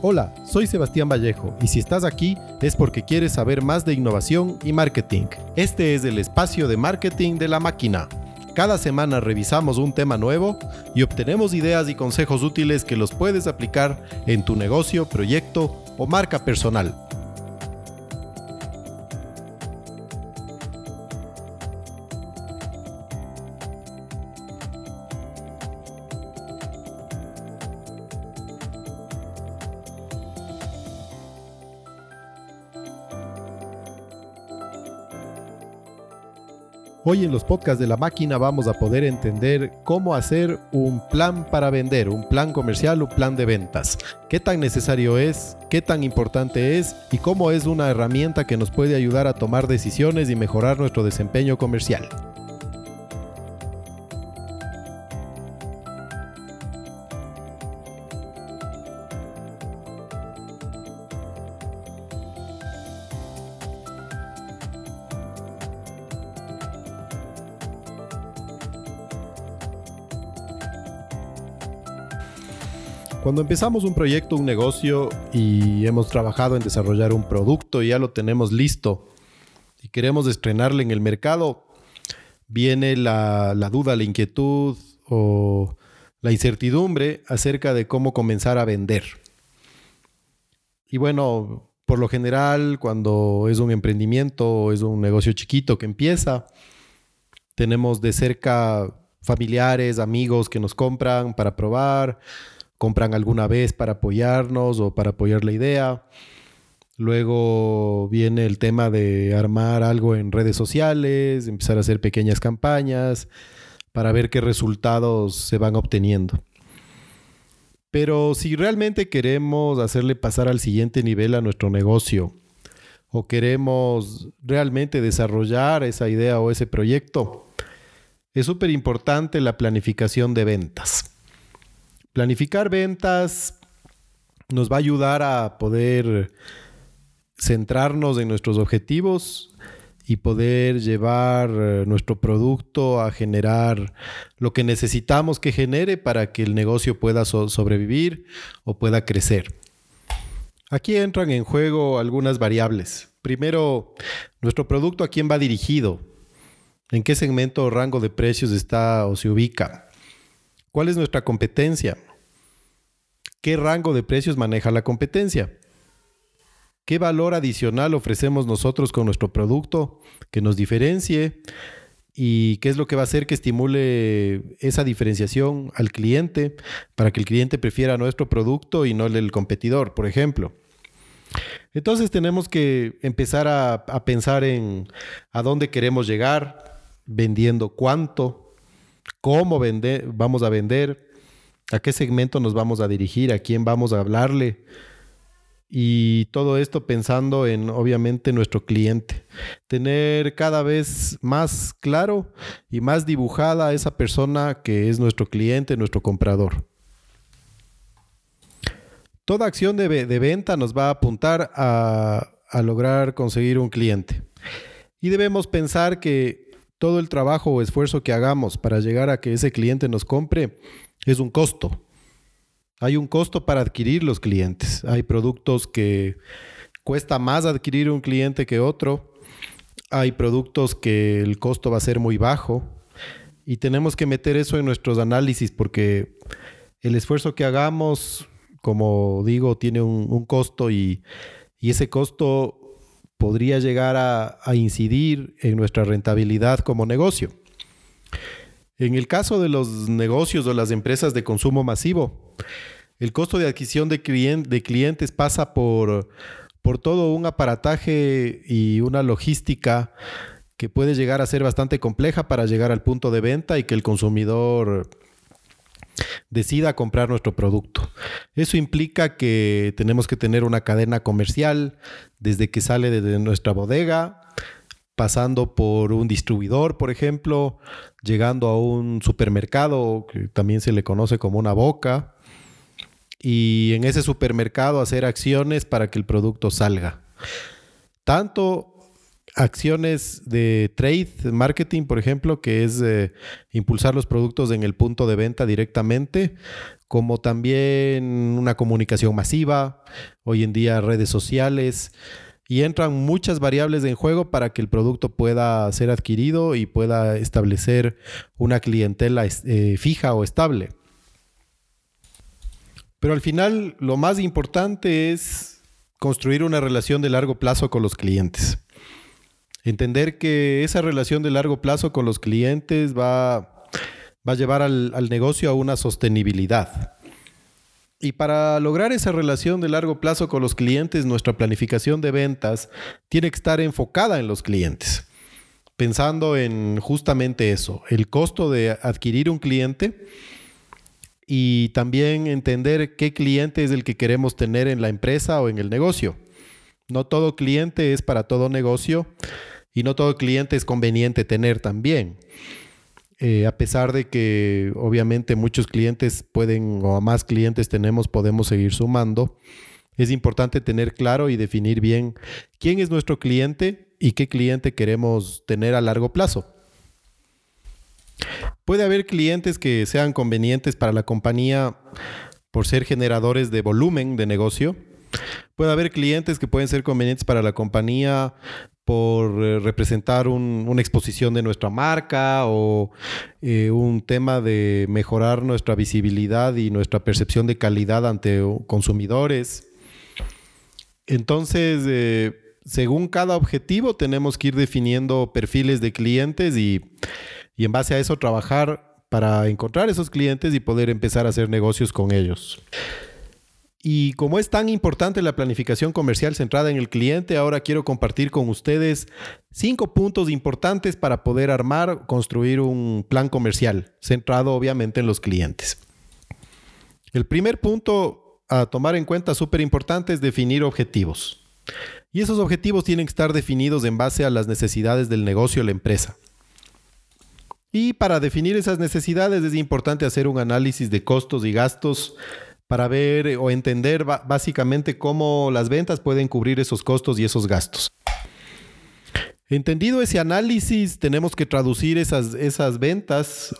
Hola, soy Sebastián Vallejo y si estás aquí es porque quieres saber más de innovación y marketing. Este es el espacio de marketing de la máquina. Cada semana revisamos un tema nuevo y obtenemos ideas y consejos útiles que los puedes aplicar en tu negocio, proyecto o marca personal. Hoy en los podcasts de la máquina vamos a poder entender cómo hacer un plan para vender, un plan comercial, un plan de ventas. ¿Qué tan necesario es? ¿Qué tan importante es? ¿Y cómo es una herramienta que nos puede ayudar a tomar decisiones y mejorar nuestro desempeño comercial? Cuando empezamos un proyecto, un negocio y hemos trabajado en desarrollar un producto y ya lo tenemos listo y queremos estrenarle en el mercado, viene la, duda, la inquietud o la incertidumbre acerca de cómo comenzar a vender. Y bueno, por lo general, cuando es un emprendimiento o es un negocio chiquito que empieza, tenemos de cerca familiares, amigos que nos compran para probar compran alguna vez para apoyarnos o para apoyar la idea. Luego viene el tema de armar algo en redes sociales, empezar a hacer pequeñas campañas para ver qué resultados se van obteniendo. Pero si realmente queremos hacerle pasar al siguiente nivel a nuestro negocio o queremos realmente desarrollar esa idea o ese proyecto, es súper importante la planificación de ventas. Planificar ventas nos va a ayudar a poder centrarnos en nuestros objetivos y poder llevar eh, nuestro producto a generar lo que necesitamos que genere para que el negocio pueda sobrevivir o pueda crecer. Aquí entran en juego algunas variables. Primero, nuestro producto a quién va dirigido, en qué segmento o rango de precios está o se ubica, cuál es nuestra competencia, ¿Qué rango de precios maneja la competencia? ¿Qué valor adicional ofrecemos nosotros con nuestro producto que nos diferencie? ¿Y qué es lo que va a hacer que estimule esa diferenciación al cliente para que el cliente prefiera nuestro producto y no el competidor, por ejemplo? Entonces tenemos que empezar a, pensar en a dónde queremos llegar, vendiendo cuánto, cómo vamos a vender, a qué segmento nos vamos a dirigir, a quién vamos a hablarle. Y todo esto pensando en, obviamente, nuestro cliente. Tener cada vez más claro y más dibujada esa persona que es nuestro cliente, nuestro comprador. Toda acción de, venta nos va a apuntar a, a lograr conseguir un cliente. Y debemos pensar que todo el trabajo o esfuerzo que hagamos para llegar a que ese cliente nos compre es un costo. Hay un costo para adquirir los clientes. Hay productos que cuesta más adquirir un cliente que otro. Hay productos que el costo va a ser muy bajo. Y tenemos que meter eso en nuestros análisis porque el esfuerzo que hagamos, como digo, tiene un, costo y, ese costo podría llegar a incidir en nuestra rentabilidad como negocio. En el caso de los negocios o las empresas de consumo masivo, el costo de adquisición de, clientes pasa por, por todo un aparataje y una logística que puede llegar a ser bastante compleja para llegar al punto de venta y que el consumidor decida comprar nuestro producto. Eso implica que tenemos que tener una cadena comercial desde que sale de nuestra bodega pasando por un distribuidor, por ejemplo, llegando a un supermercado, que también se le conoce como una boca, y en ese supermercado hacer acciones para que el producto salga. Tanto acciones de trade marketing, por ejemplo, que es eh, impulsar los productos en el punto de venta directamente, como también una comunicación masiva, hoy en día redes sociales, y entran muchas variables en juego para que el producto pueda ser adquirido y pueda establecer una clientela eh, fija o estable. Pero al final lo más importante es construir una relación de largo plazo con los clientes. Entender que esa relación de largo plazo con los clientes va, va a llevar al, al negocio a una sostenibilidad. Y para lograr esa relación de largo plazo con los clientes, nuestra planificación de ventas tiene que estar enfocada en los clientes, pensando en justamente eso, el costo de adquirir un cliente y también entender qué cliente es el que queremos tener en la empresa o en el negocio. No todo cliente es para todo negocio y no todo cliente es conveniente tener también. Eh, a pesar de que obviamente muchos clientes pueden o más clientes tenemos, podemos seguir sumando, es importante tener claro y definir bien quién es nuestro cliente y qué cliente queremos tener a largo plazo. Puede haber clientes que sean convenientes para la compañía por ser generadores de volumen de negocio. Puede haber clientes que pueden ser convenientes para la compañía por eh, representar una exposición de nuestra marca o eh, un tema de mejorar nuestra visibilidad y nuestra percepción de calidad ante consumidores. Entonces, eh, según cada objetivo, tenemos que ir definiendo perfiles de clientes y y en base a eso trabajar para encontrar esos clientes y poder empezar a hacer negocios con ellos. Y como es tan importante la planificación comercial centrada en el cliente, ahora quiero compartir con ustedes cinco puntos importantes para poder armar, construir un plan comercial, centrado obviamente en los clientes. El primer punto a tomar en cuenta súper importante es definir objetivos. Y esos objetivos tienen que estar definidos en base a las necesidades del negocio o la empresa. Y para definir esas necesidades es importante hacer un análisis de costos y gastos para ver eh, o entender básicamente cómo las ventas pueden cubrir esos costos y esos gastos. Entendido ese análisis, tenemos que traducir esas, esas ventas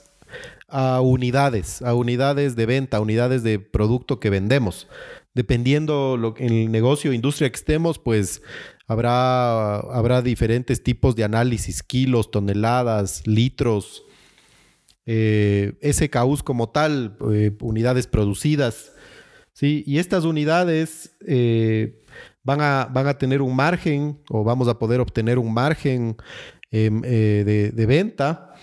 a unidades, a unidades de venta, a unidades de producto que vendemos. Dependiendo lo, el negocio industria que estemos, pues Habrá, habrá diferentes tipos de análisis, kilos, toneladas, litros, eh, SKUs como tal, eh, unidades producidas. ¿Sí? Y estas unidades eh, van, a, van, a, tener un margen o vamos a poder obtener un margen em, de, de, venta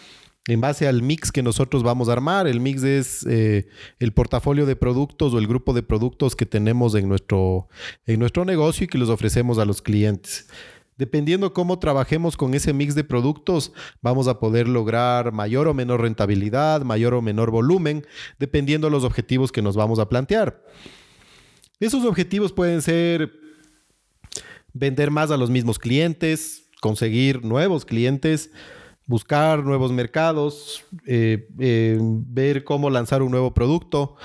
en base al mix que nosotros vamos a armar. El mix es eh, el portafolio de productos o el grupo de productos que tenemos en nuestro, en nuestro negocio y que los ofrecemos a los clientes. Dependiendo cómo trabajemos con ese mix de productos, vamos a poder lograr mayor o menor rentabilidad, mayor o menor volumen, dependiendo de los objetivos que nos vamos a plantear. Esos objetivos pueden ser vender más a los mismos clientes, conseguir nuevos clientes, buscar nuevos mercados, eh, eh, ver cómo lanzar un nuevo producto,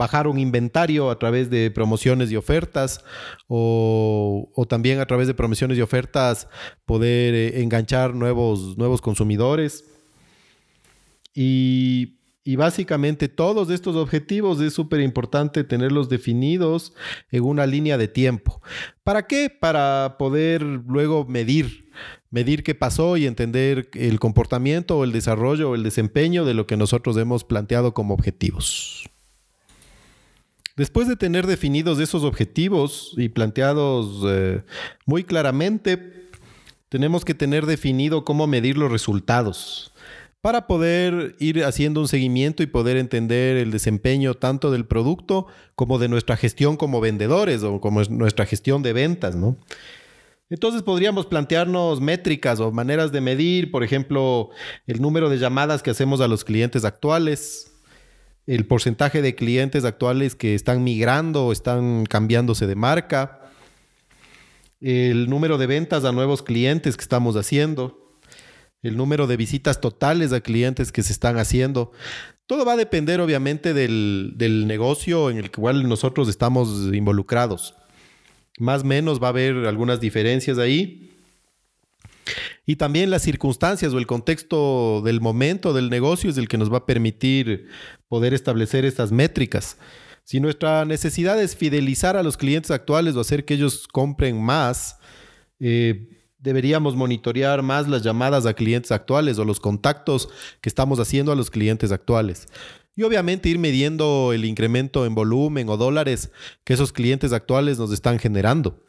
bajar un inventario a través de promociones y ofertas o, también a través de promociones y ofertas poder eh, enganchar nuevos, nuevos consumidores. Y, y básicamente todos estos objetivos es súper importante tenerlos definidos en una línea de tiempo. ¿Para qué? Para poder luego medir medir qué pasó y entender el comportamiento o el desarrollo o el desempeño de lo que nosotros hemos planteado como objetivos. Después de tener definidos esos objetivos y planteados eh, muy claramente, tenemos que tener definido cómo medir los resultados para poder ir haciendo un seguimiento y poder entender el desempeño tanto del producto como de nuestra gestión como vendedores o como nuestra gestión de ventas, ¿no? Entonces podríamos plantearnos métricas o maneras de medir, por ejemplo, el número de llamadas que hacemos a los clientes actuales, el porcentaje de clientes actuales que están migrando o están cambiándose de marca, el número de ventas a nuevos clientes que estamos haciendo, el número de visitas totales a clientes que se están haciendo. Todo va a depender obviamente del, del negocio en el cual nosotros estamos involucrados. Más o menos va a haber algunas diferencias ahí. Y también las circunstancias o el contexto del momento del negocio es el que nos va a permitir poder establecer estas métricas. Si nuestra necesidad es fidelizar a los clientes actuales o hacer que ellos compren más, eh, deberíamos monitorear más las llamadas a clientes actuales o los contactos que estamos haciendo a los clientes actuales. Y obviamente ir midiendo el incremento en volumen o dólares que esos clientes actuales nos están generando.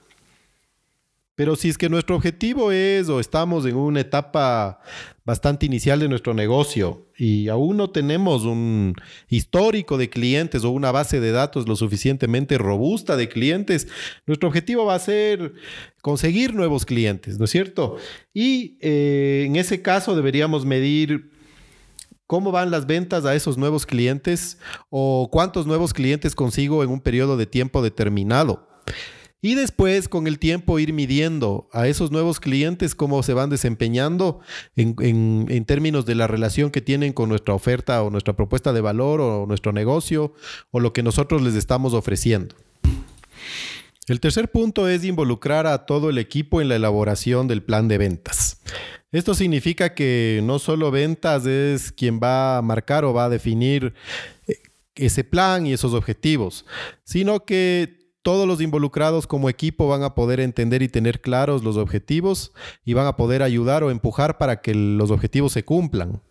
Pero si es que nuestro objetivo es o estamos en una etapa bastante inicial de nuestro negocio y aún no tenemos un histórico de clientes o una base de datos lo suficientemente robusta de clientes, nuestro objetivo va a ser conseguir nuevos clientes, ¿no es cierto? Y eh, en ese caso deberíamos medir cómo van las ventas a esos nuevos clientes o cuántos nuevos clientes consigo en un periodo de tiempo determinado. Y después, con el tiempo, ir midiendo a esos nuevos clientes cómo se van desempeñando en, términos de la relación que tienen con nuestra oferta o nuestra propuesta de valor o nuestro negocio o lo que nosotros les estamos ofreciendo. El tercer punto es involucrar a todo el equipo en la elaboración del plan de ventas. Esto significa que no solo ventas es quien va a marcar o va a definir eh, ese plan y esos objetivos, sino que todos los involucrados como equipo van a poder entender y tener claros los objetivos y van a poder ayudar o empujar para que los objetivos se cumplan.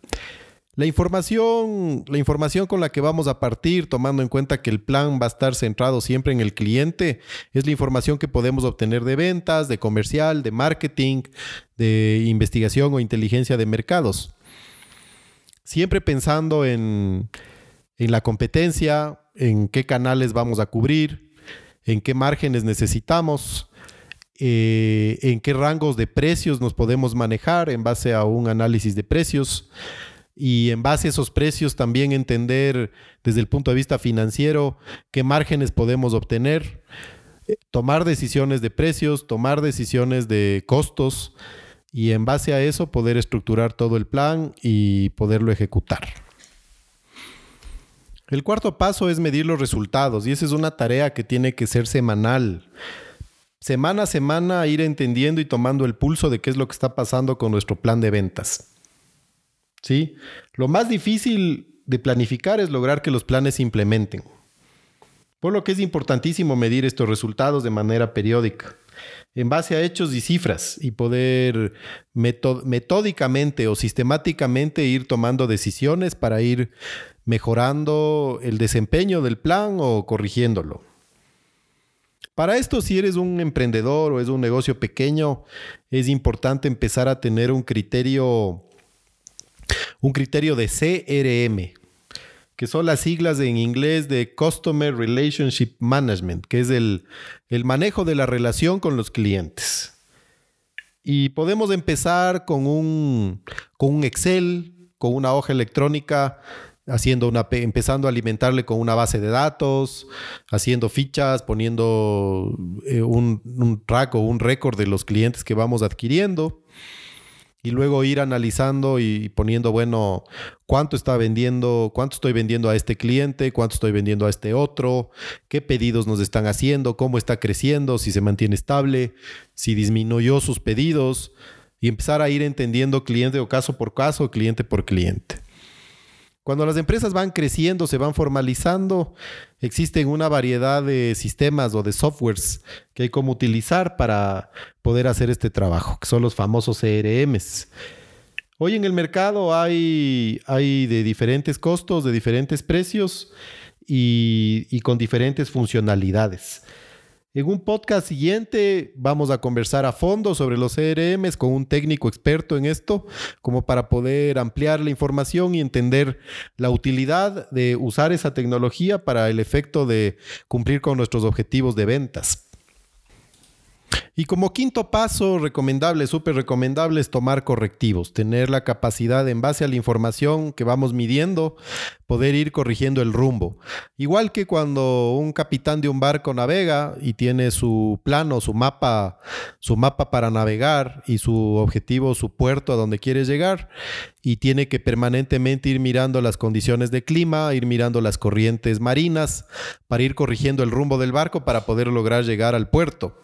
La información, la información con la que vamos a partir, tomando en cuenta que el plan va a estar centrado siempre en el cliente, es la información que podemos obtener de ventas, de comercial, de marketing, de investigación o inteligencia de mercados. Siempre pensando en, en la competencia, en qué canales vamos a cubrir, en qué márgenes necesitamos, eh, en qué rangos de precios nos podemos manejar en base a un análisis de precios y en base a esos precios también entender desde el punto de vista financiero qué márgenes podemos obtener, eh, tomar decisiones de precios, tomar decisiones de costos y en base a eso poder estructurar todo el plan y poderlo ejecutar. El cuarto paso es medir los resultados y esa es una tarea que tiene que ser semanal. Semana a semana ir entendiendo y tomando el pulso de qué es lo que está pasando con nuestro plan de ventas. ¿Sí? Lo más difícil de planificar es lograr que los planes se implementen. Por lo que es importantísimo medir estos resultados de manera periódica, en base a hechos y cifras, y poder metódicamente o sistemáticamente ir tomando decisiones para ir mejorando el desempeño del plan o corrigiéndolo. Para esto, si eres un emprendedor o es un negocio pequeño, es importante empezar a tener un criterio, un criterio de CRM, que son las siglas en inglés de Customer Relationship Management, que es el, el manejo de la relación con los clientes. Y podemos empezar con un, con un Excel, con una hoja electrónica haciendo una, empezando a alimentarle con una base de datos, haciendo fichas, poniendo eh, un, un, track o un récord de los clientes que vamos adquiriendo. Y luego ir analizando y poniendo, bueno, cuánto está vendiendo, cuánto estoy vendiendo a este cliente, cuánto estoy vendiendo a este otro, qué pedidos nos están haciendo, cómo está creciendo, si se mantiene estable, si disminuyó sus pedidos y empezar a ir entendiendo cliente o caso por caso, cliente por cliente. Cuando las empresas van creciendo, se van formalizando, existen una variedad de sistemas o de softwares que hay como utilizar para poder hacer este trabajo, que son los famosos CRMs. Hoy en el mercado hay, hay de diferentes costos, de diferentes precios y con diferentes funcionalidades. En un podcast siguiente vamos a conversar a fondo sobre los CRMs con un técnico experto en esto, como para poder ampliar la información y entender la utilidad de usar esa tecnología para el efecto de cumplir con nuestros objetivos de ventas. Y como quinto paso, recomendable, súper recomendable, es tomar correctivos, tener la capacidad en base a la información que vamos midiendo, poder ir corrigiendo el rumbo. Igual que cuando un capitán de un barco navega y tiene su plano, su mapa, su mapa para navegar y su objetivo, su puerto a donde quiere llegar, y tiene que permanentemente ir mirando las condiciones de clima, ir mirando las corrientes marinas para ir corrigiendo el rumbo del barco para poder lograr llegar al puerto.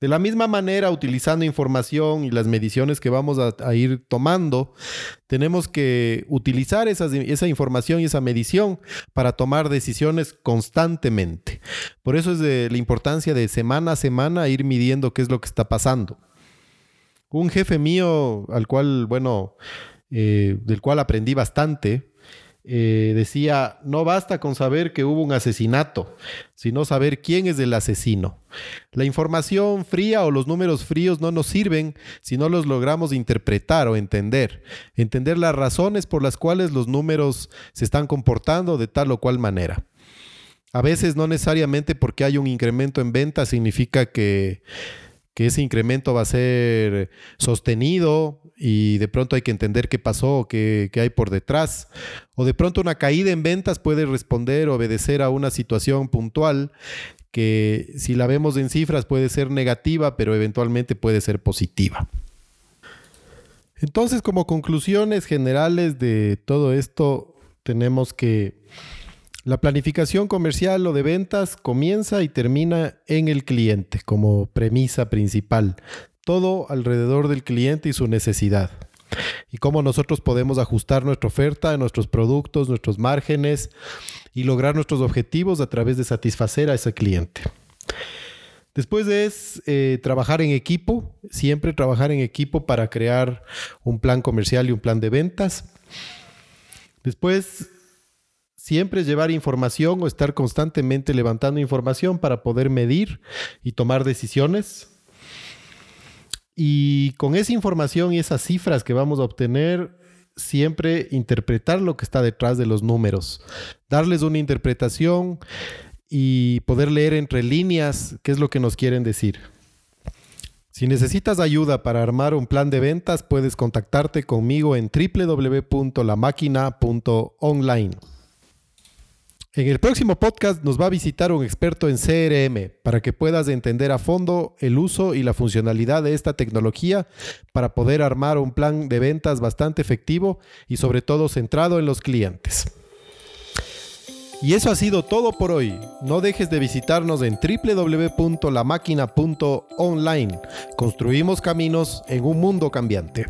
De la misma manera, utilizando información y las mediciones que vamos a, ir tomando, tenemos que utilizar esa información y esa medición para tomar decisiones constantemente. Por eso es de la importancia de semana a semana ir midiendo qué es lo que está pasando. Un jefe mío, al cual, bueno, eh, del cual aprendí bastante, eh, decía, no basta con saber que hubo un asesinato, sino saber quién es el asesino. La información fría o los números fríos no nos sirven si no los logramos interpretar o entender, entender las razones por las cuales los números se están comportando de tal o cual manera. A veces no necesariamente porque hay un incremento en venta significa que que ese incremento va a ser sostenido y de pronto hay que entender qué pasó, qué, qué hay por detrás. O de pronto una caída en ventas puede responder, obedecer a una situación puntual que si la vemos en cifras puede ser negativa, pero eventualmente puede ser positiva. Entonces, como conclusiones generales de todo esto, tenemos que la planificación comercial o de ventas comienza y termina en el cliente como premisa principal. Todo alrededor del cliente y su necesidad. Y cómo nosotros podemos ajustar nuestra oferta, nuestros productos, nuestros márgenes y lograr nuestros objetivos a través de satisfacer a ese cliente. Después es eh, trabajar en equipo, siempre trabajar en equipo para crear un plan comercial y un plan de ventas. Después Siempre es llevar información o estar constantemente levantando información para poder medir y tomar decisiones. Y con esa información y esas cifras que vamos a obtener, siempre interpretar lo que está detrás de los números, darles una interpretación y poder leer entre líneas qué es lo que nos quieren decir. Si necesitas ayuda para armar un plan de ventas, puedes contactarte conmigo en www.lamáquina.online. En el próximo podcast nos va a visitar un experto en CRM para que puedas entender a fondo el uso y la funcionalidad de esta tecnología para poder armar un plan de ventas bastante efectivo y sobre todo centrado en los clientes. Y eso ha sido todo por hoy. No dejes de visitarnos en www.lamáquina.online. Construimos caminos en un mundo cambiante.